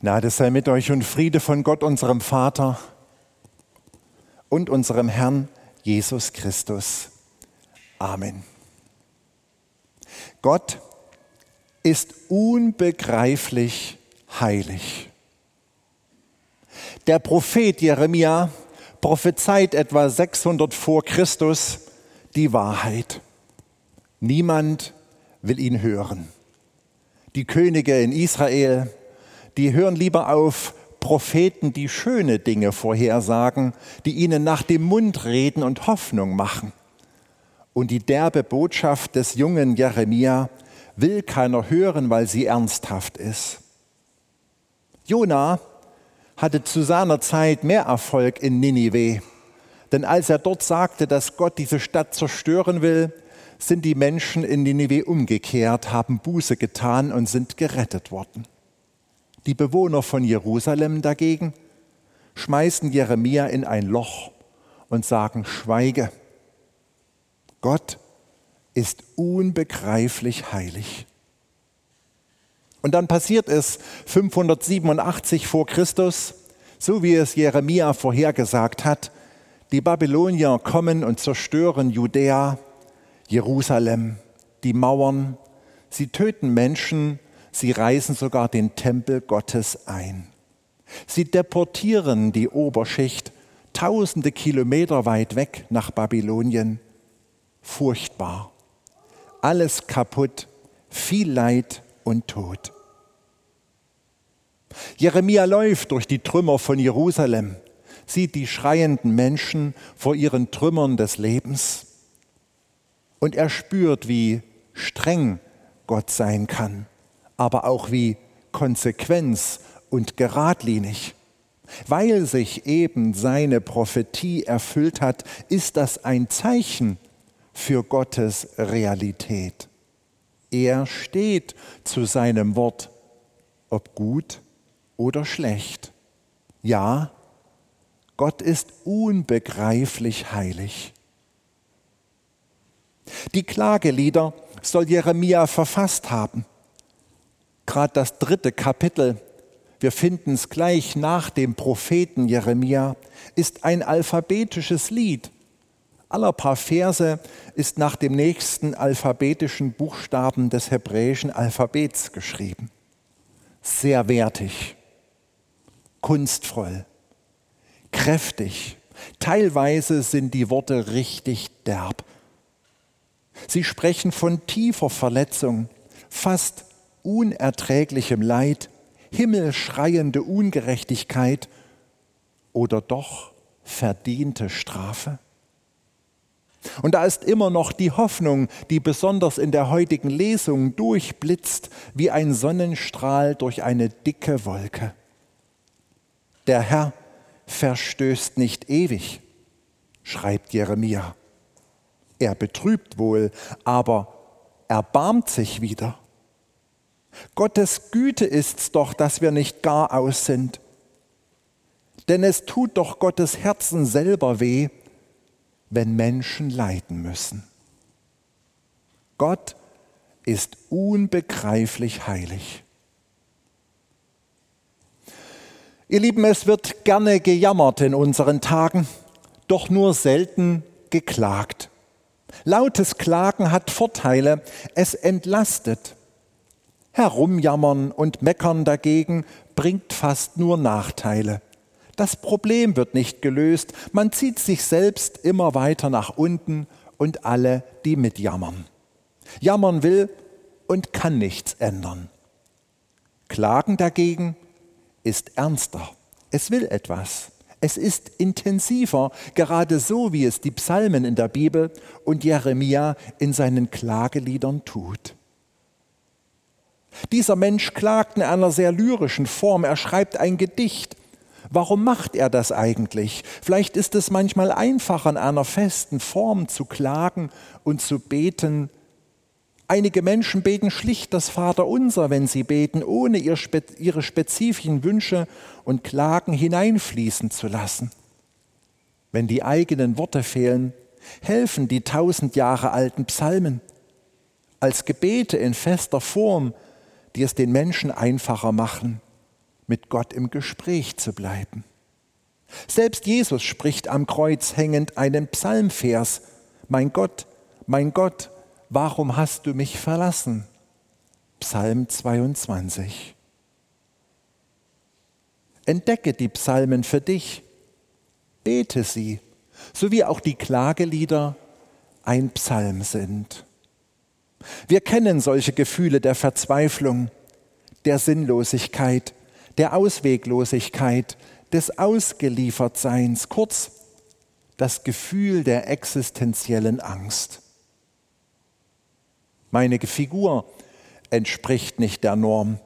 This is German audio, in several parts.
Gnade sei mit euch und Friede von Gott, unserem Vater und unserem Herrn Jesus Christus. Amen. Gott ist unbegreiflich heilig. Der Prophet Jeremia prophezeit etwa 600 vor Christus die Wahrheit. Niemand will ihn hören. Die Könige in Israel, die hören lieber auf Propheten, die schöne Dinge vorhersagen, die ihnen nach dem Mund reden und Hoffnung machen. Und die derbe Botschaft des jungen Jeremia will keiner hören, weil sie ernsthaft ist. Jona hatte zu seiner Zeit mehr Erfolg in Ninive, denn als er dort sagte, dass Gott diese Stadt zerstören will, sind die Menschen in Ninive umgekehrt, haben Buße getan und sind gerettet worden. Die Bewohner von Jerusalem dagegen schmeißen Jeremia in ein Loch und sagen, schweige. Gott ist unbegreiflich heilig. Und dann passiert es 587 vor Christus, so wie es Jeremia vorhergesagt hat, die Babylonier kommen und zerstören Judäa, Jerusalem, die Mauern, sie töten Menschen Sie reißen sogar den Tempel Gottes ein. Sie deportieren die Oberschicht tausende Kilometer weit weg nach Babylonien. Furchtbar. Alles kaputt, viel Leid und Tod. Jeremia läuft durch die Trümmer von Jerusalem, sieht die schreienden Menschen vor ihren Trümmern des Lebens und er spürt, wie streng Gott sein kann aber auch wie Konsequenz und geradlinig. Weil sich eben seine Prophetie erfüllt hat, ist das ein Zeichen für Gottes Realität. Er steht zu seinem Wort, ob gut oder schlecht. Ja, Gott ist unbegreiflich heilig. Die Klagelieder soll Jeremia verfasst haben gerade das dritte Kapitel, wir finden es gleich nach dem Propheten Jeremia, ist ein alphabetisches Lied. Aller paar Verse ist nach dem nächsten alphabetischen Buchstaben des hebräischen Alphabets geschrieben. Sehr wertig, kunstvoll, kräftig. Teilweise sind die Worte richtig derb. Sie sprechen von tiefer Verletzung, fast unerträglichem Leid, himmelschreiende Ungerechtigkeit oder doch verdiente Strafe? Und da ist immer noch die Hoffnung, die besonders in der heutigen Lesung durchblitzt wie ein Sonnenstrahl durch eine dicke Wolke. Der Herr verstößt nicht ewig, schreibt Jeremia. Er betrübt wohl, aber erbarmt sich wieder. Gottes Güte ist's doch, dass wir nicht gar aus sind. Denn es tut doch Gottes Herzen selber weh, wenn Menschen leiden müssen. Gott ist unbegreiflich heilig. Ihr Lieben, es wird gerne gejammert in unseren Tagen, doch nur selten geklagt. Lautes Klagen hat Vorteile, es entlastet. Herumjammern und meckern dagegen bringt fast nur Nachteile. Das Problem wird nicht gelöst, man zieht sich selbst immer weiter nach unten und alle, die mitjammern. Jammern will und kann nichts ändern. Klagen dagegen ist ernster. Es will etwas. Es ist intensiver, gerade so wie es die Psalmen in der Bibel und Jeremia in seinen Klageliedern tut. Dieser Mensch klagt in einer sehr lyrischen Form. Er schreibt ein Gedicht. Warum macht er das eigentlich? Vielleicht ist es manchmal einfacher, in einer festen Form zu klagen und zu beten. Einige Menschen beten schlicht das Vaterunser, wenn sie beten, ohne ihre spezifischen Wünsche und Klagen hineinfließen zu lassen. Wenn die eigenen Worte fehlen, helfen die tausend Jahre alten Psalmen. Als Gebete in fester Form die es den Menschen einfacher machen, mit Gott im Gespräch zu bleiben. Selbst Jesus spricht am Kreuz hängend einen Psalmvers. Mein Gott, mein Gott, warum hast du mich verlassen? Psalm 22. Entdecke die Psalmen für dich, bete sie, so wie auch die Klagelieder ein Psalm sind. Wir kennen solche Gefühle der Verzweiflung, der Sinnlosigkeit, der Ausweglosigkeit, des Ausgeliefertseins, kurz das Gefühl der existenziellen Angst. Meine Figur entspricht nicht der Norm.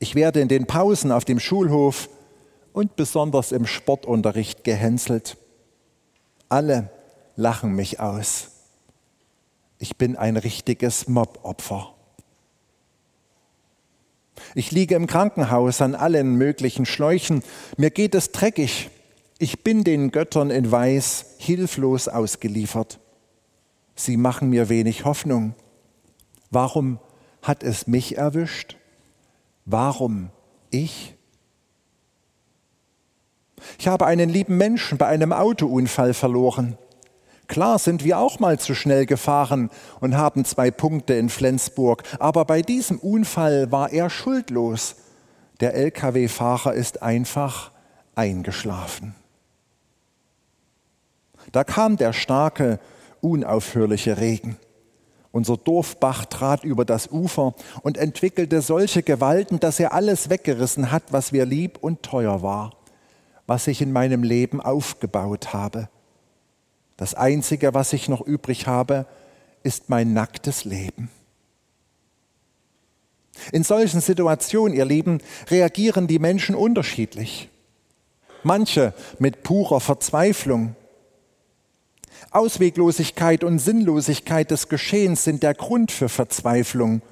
Ich werde in den Pausen auf dem Schulhof und besonders im Sportunterricht gehänselt. Alle lachen mich aus. Ich bin ein richtiges Mobopfer. Ich liege im Krankenhaus an allen möglichen Schläuchen. Mir geht es dreckig. Ich bin den Göttern in Weiß hilflos ausgeliefert. Sie machen mir wenig Hoffnung. Warum hat es mich erwischt? Warum ich? Ich habe einen lieben Menschen bei einem Autounfall verloren. Klar sind wir auch mal zu schnell gefahren und haben zwei Punkte in Flensburg, aber bei diesem Unfall war er schuldlos. Der Lkw-Fahrer ist einfach eingeschlafen. Da kam der starke, unaufhörliche Regen. Unser Dorfbach trat über das Ufer und entwickelte solche Gewalten, dass er alles weggerissen hat, was mir lieb und teuer war, was ich in meinem Leben aufgebaut habe. Das Einzige, was ich noch übrig habe, ist mein nacktes Leben. In solchen Situationen, ihr Lieben, reagieren die Menschen unterschiedlich. Manche mit purer Verzweiflung. Ausweglosigkeit und Sinnlosigkeit des Geschehens sind der Grund für Verzweiflung.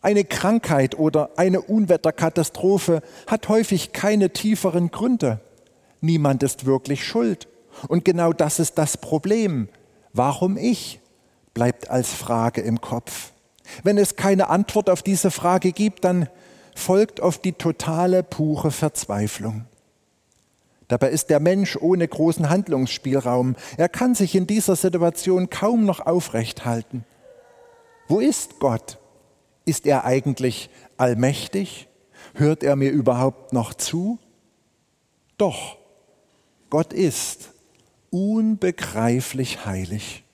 Eine Krankheit oder eine Unwetterkatastrophe hat häufig keine tieferen Gründe. Niemand ist wirklich schuld. Und genau das ist das Problem. Warum ich? bleibt als Frage im Kopf. Wenn es keine Antwort auf diese Frage gibt, dann folgt oft die totale, pure Verzweiflung. Dabei ist der Mensch ohne großen Handlungsspielraum. Er kann sich in dieser Situation kaum noch aufrecht halten. Wo ist Gott? Ist er eigentlich allmächtig? Hört er mir überhaupt noch zu? Doch, Gott ist unbegreiflich heilig.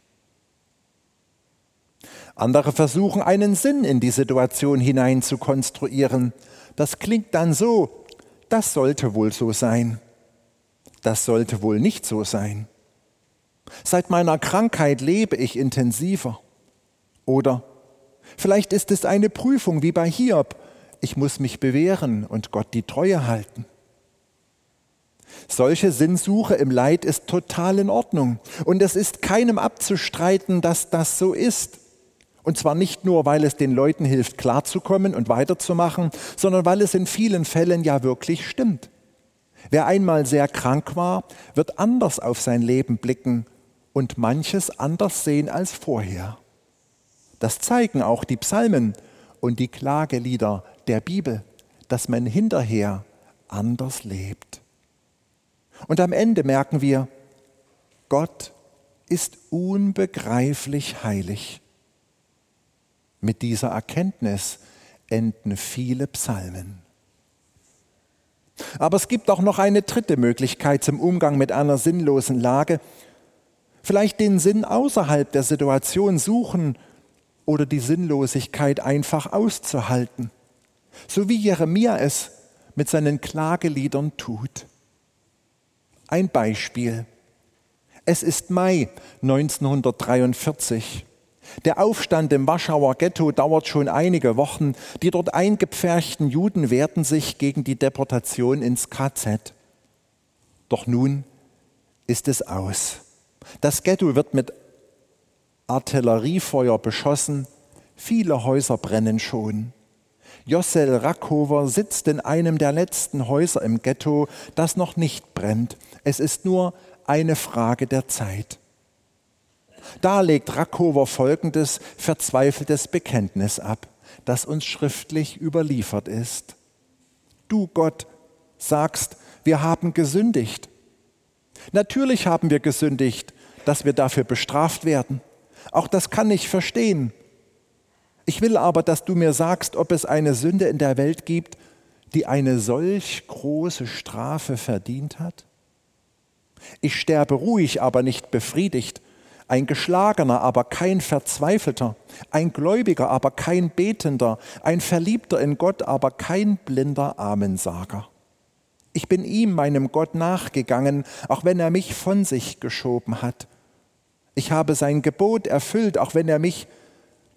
Andere versuchen einen Sinn in die Situation hinein zu konstruieren. Das klingt dann so, das sollte wohl so sein. Das sollte wohl nicht so sein. Seit meiner Krankheit lebe ich intensiver. Oder vielleicht ist es eine Prüfung wie bei Hiob. Ich muss mich bewähren und Gott die Treue halten. Solche Sinnsuche im Leid ist total in Ordnung. Und es ist keinem abzustreiten, dass das so ist. Und zwar nicht nur, weil es den Leuten hilft, klarzukommen und weiterzumachen, sondern weil es in vielen Fällen ja wirklich stimmt. Wer einmal sehr krank war, wird anders auf sein Leben blicken und manches anders sehen als vorher. Das zeigen auch die Psalmen und die Klagelieder der Bibel, dass man hinterher anders lebt. Und am Ende merken wir, Gott ist unbegreiflich heilig. Mit dieser Erkenntnis enden viele Psalmen. Aber es gibt auch noch eine dritte Möglichkeit zum Umgang mit einer sinnlosen Lage. Vielleicht den Sinn außerhalb der Situation suchen oder die Sinnlosigkeit einfach auszuhalten. So wie Jeremia es mit seinen Klageliedern tut. Ein Beispiel. Es ist Mai 1943. Der Aufstand im Warschauer Ghetto dauert schon einige Wochen. Die dort eingepferchten Juden wehrten sich gegen die Deportation ins KZ. Doch nun ist es aus. Das Ghetto wird mit Artilleriefeuer beschossen. Viele Häuser brennen schon. Jossel Rackhover sitzt in einem der letzten Häuser im Ghetto, das noch nicht brennt. Es ist nur eine Frage der Zeit. Da legt Rackhover folgendes verzweifeltes Bekenntnis ab, das uns schriftlich überliefert ist. du Gott, sagst, wir haben gesündigt. Natürlich haben wir gesündigt, dass wir dafür bestraft werden. Auch das kann ich verstehen. Ich will aber, dass du mir sagst, ob es eine Sünde in der Welt gibt, die eine solch große Strafe verdient hat. Ich sterbe ruhig, aber nicht befriedigt, ein Geschlagener, aber kein Verzweifelter, ein Gläubiger, aber kein Betender, ein Verliebter in Gott, aber kein blinder Amensager. Ich bin ihm, meinem Gott, nachgegangen, auch wenn er mich von sich geschoben hat. Ich habe sein Gebot erfüllt, auch wenn er mich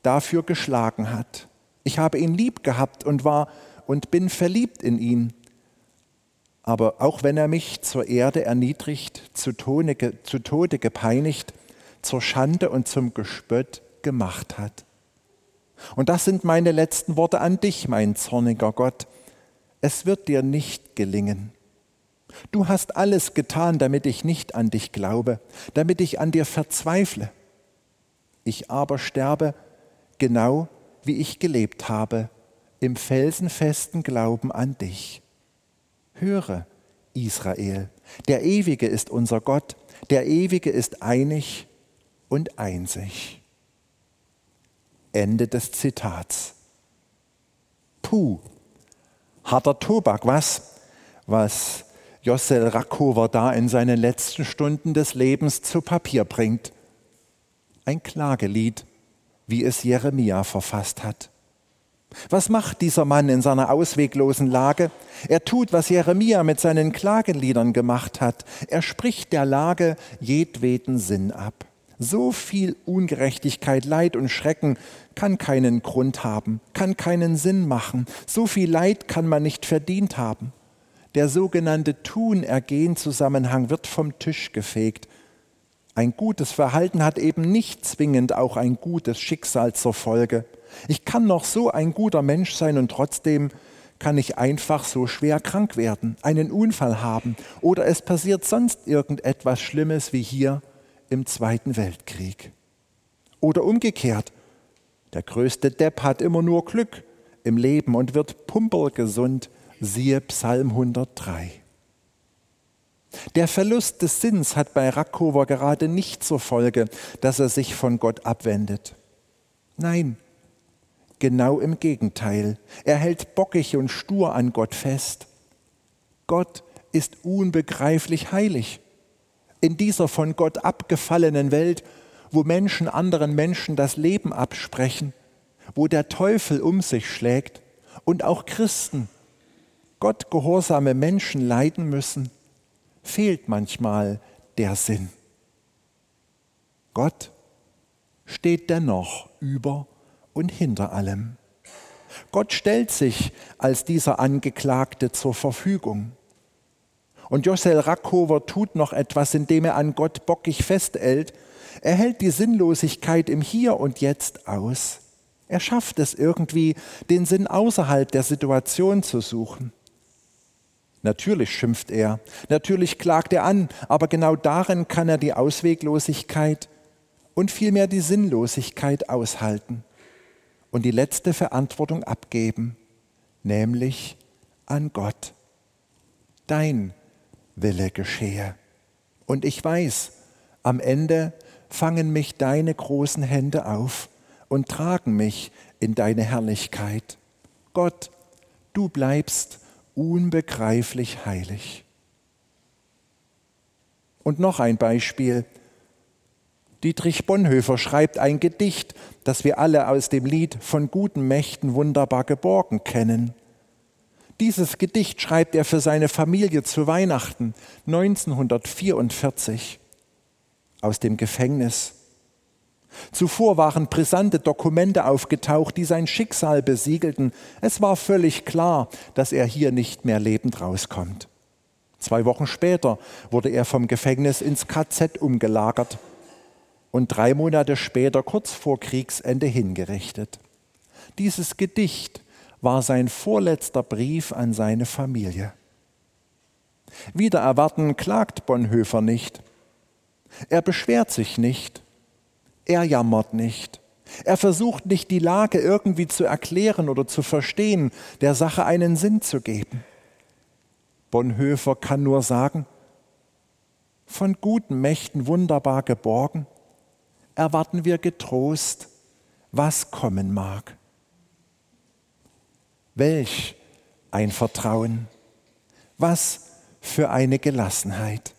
dafür geschlagen hat. Ich habe ihn lieb gehabt und war und bin verliebt in ihn. Aber auch wenn er mich zur Erde erniedrigt, zu, Tone, zu Tode gepeinigt, zur Schande und zum Gespött gemacht hat. Und das sind meine letzten Worte an dich, mein zorniger Gott es wird dir nicht gelingen. Du hast alles getan, damit ich nicht an dich glaube, damit ich an dir verzweifle. Ich aber sterbe genau wie ich gelebt habe, im felsenfesten Glauben an dich. Höre, Israel, der Ewige ist unser Gott, der Ewige ist einig und einsig. Ende des Zitats. Puh, harter Tobak, was? Was Jossel Rakover da in seinen letzten Stunden des Lebens zu Papier bringt. Ein Klagelied, wie es Jeremia verfasst hat. Was macht dieser Mann in seiner ausweglosen Lage? Er tut, was Jeremia mit seinen Klageliedern gemacht hat. Er spricht der Lage jedweden Sinn ab. So viel Ungerechtigkeit, Leid und Schrecken kann keinen Grund haben, kann keinen Sinn machen. So viel Leid kann man nicht verdient haben. Der sogenannte Tun-Ergehen-Zusammenhang wird vom Tisch gefegt. Ein gutes Verhalten hat eben nicht zwingend auch ein gutes Schicksal zur Folge. Ich kann noch so ein guter Mensch sein und trotzdem kann ich einfach so schwer krank werden, einen Unfall haben oder es passiert sonst irgendetwas Schlimmes wie hier im Zweiten Weltkrieg. Oder umgekehrt, der größte Depp hat immer nur Glück im Leben und wird pumpergesund, siehe Psalm 103. Der Verlust des Sinns hat bei Rackover gerade nicht zur Folge, dass er sich von Gott abwendet. Nein, genau im Gegenteil. Er hält bockig und stur an Gott fest. Gott ist unbegreiflich heilig in dieser von Gott abgefallenen Welt, wo Menschen anderen Menschen das Leben absprechen, wo der Teufel um sich schlägt und auch Christen, Gott gehorsame Menschen leiden müssen, fehlt manchmal der Sinn. Gott steht dennoch über und hinter allem. Gott stellt sich als dieser Angeklagte zur Verfügung. Und Josel Rackhover tut noch etwas, indem er an Gott bockig festhält. Er hält die Sinnlosigkeit im Hier und Jetzt aus. Er schafft es irgendwie, den Sinn außerhalb der Situation zu suchen. Natürlich schimpft er, natürlich klagt er an, aber genau darin kann er die Ausweglosigkeit und vielmehr die Sinnlosigkeit aushalten und die letzte Verantwortung abgeben, nämlich an Gott. Dein Wille geschehe. Und ich weiß, am Ende fangen mich deine großen Hände auf und tragen mich in deine Herrlichkeit. Gott, du bleibst unbegreiflich heilig. Und noch ein Beispiel. Dietrich Bonhoeffer schreibt ein Gedicht, das wir alle aus dem Lied von guten Mächten wunderbar geborgen kennen. Dieses Gedicht schreibt er für seine Familie zu Weihnachten 1944 aus dem Gefängnis. Zuvor waren brisante Dokumente aufgetaucht, die sein Schicksal besiegelten. Es war völlig klar, dass er hier nicht mehr lebend rauskommt. Zwei Wochen später wurde er vom Gefängnis ins KZ umgelagert und drei Monate später, kurz vor Kriegsende, hingerichtet. Dieses Gedicht war sein vorletzter Brief an seine Familie. Wieder erwarten klagt Bonhoeffer nicht. Er beschwert sich nicht. Er jammert nicht. Er versucht nicht, die Lage irgendwie zu erklären oder zu verstehen, der Sache einen Sinn zu geben. Bonhoeffer kann nur sagen, von guten Mächten wunderbar geborgen, erwarten wir getrost, was kommen mag. Welch ein Vertrauen, was für eine Gelassenheit.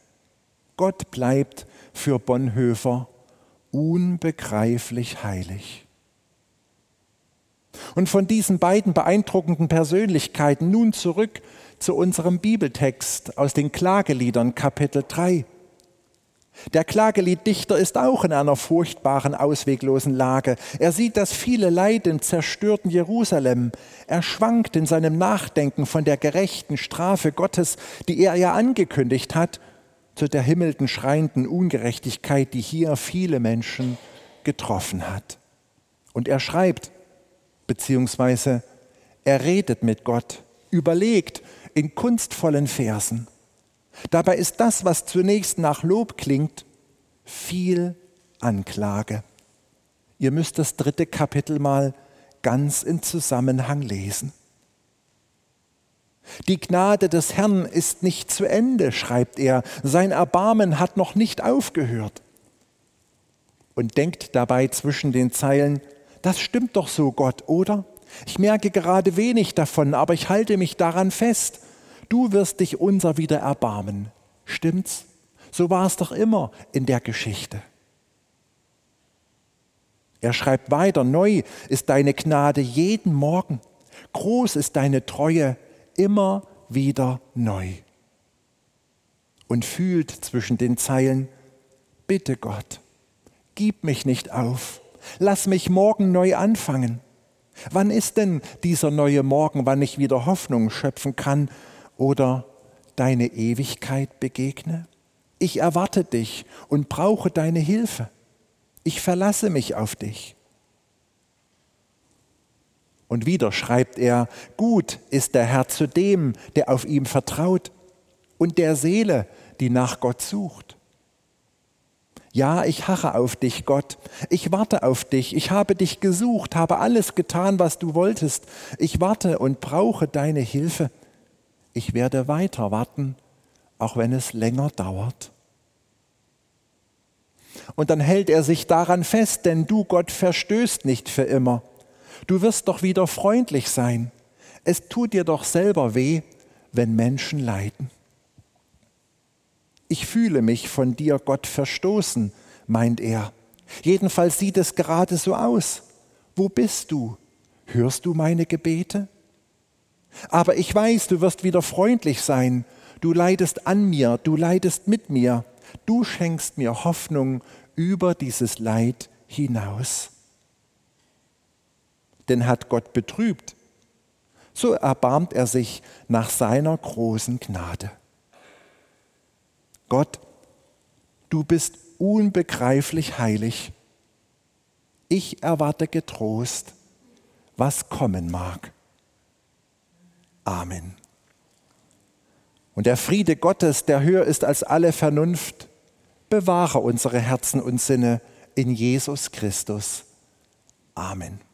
Gott bleibt für Bonhoeffer unbegreiflich heilig. Und von diesen beiden beeindruckenden Persönlichkeiten nun zurück zu unserem Bibeltext aus den Klageliedern Kapitel 3. Der Klagelieddichter ist auch in einer furchtbaren, ausweglosen Lage. Er sieht das viele Leid im zerstörten Jerusalem. Er schwankt in seinem Nachdenken von der gerechten Strafe Gottes, die er ja angekündigt hat, zu der himmelten, schreienden Ungerechtigkeit, die hier viele Menschen getroffen hat. Und er schreibt, beziehungsweise er redet mit Gott, überlegt in kunstvollen Versen. Dabei ist das, was zunächst nach Lob klingt, viel Anklage. Ihr müsst das dritte Kapitel mal ganz in Zusammenhang lesen. Die Gnade des Herrn ist nicht zu Ende, schreibt er, sein Erbarmen hat noch nicht aufgehört. Und denkt dabei zwischen den Zeilen, das stimmt doch so, Gott, oder? Ich merke gerade wenig davon, aber ich halte mich daran fest. Du wirst dich unser wieder erbarmen. Stimmt's? So war es doch immer in der Geschichte. Er schreibt weiter, neu ist deine Gnade jeden Morgen, groß ist deine Treue immer wieder neu. Und fühlt zwischen den Zeilen, bitte Gott, gib mich nicht auf, lass mich morgen neu anfangen. Wann ist denn dieser neue Morgen, wann ich wieder Hoffnung schöpfen kann oder deine Ewigkeit begegne? Ich erwarte dich und brauche deine Hilfe. Ich verlasse mich auf dich. Und wieder schreibt er, gut ist der Herr zu dem, der auf ihm vertraut und der Seele, die nach Gott sucht. Ja, ich harre auf dich, Gott. Ich warte auf dich. Ich habe dich gesucht, habe alles getan, was du wolltest. Ich warte und brauche deine Hilfe. Ich werde weiter warten, auch wenn es länger dauert. Und dann hält er sich daran fest, denn du, Gott, verstößt nicht für immer. Du wirst doch wieder freundlich sein. Es tut dir doch selber weh, wenn Menschen leiden. Ich fühle mich von dir, Gott, verstoßen, meint er. Jedenfalls sieht es gerade so aus. Wo bist du? Hörst du meine Gebete? Aber ich weiß, du wirst wieder freundlich sein. Du leidest an mir, du leidest mit mir. Du schenkst mir Hoffnung über dieses Leid hinaus denn hat Gott betrübt, so erbarmt er sich nach seiner großen Gnade. Gott, du bist unbegreiflich heilig. Ich erwarte getrost, was kommen mag. Amen. Und der Friede Gottes, der höher ist als alle Vernunft, bewahre unsere Herzen und Sinne in Jesus Christus. Amen.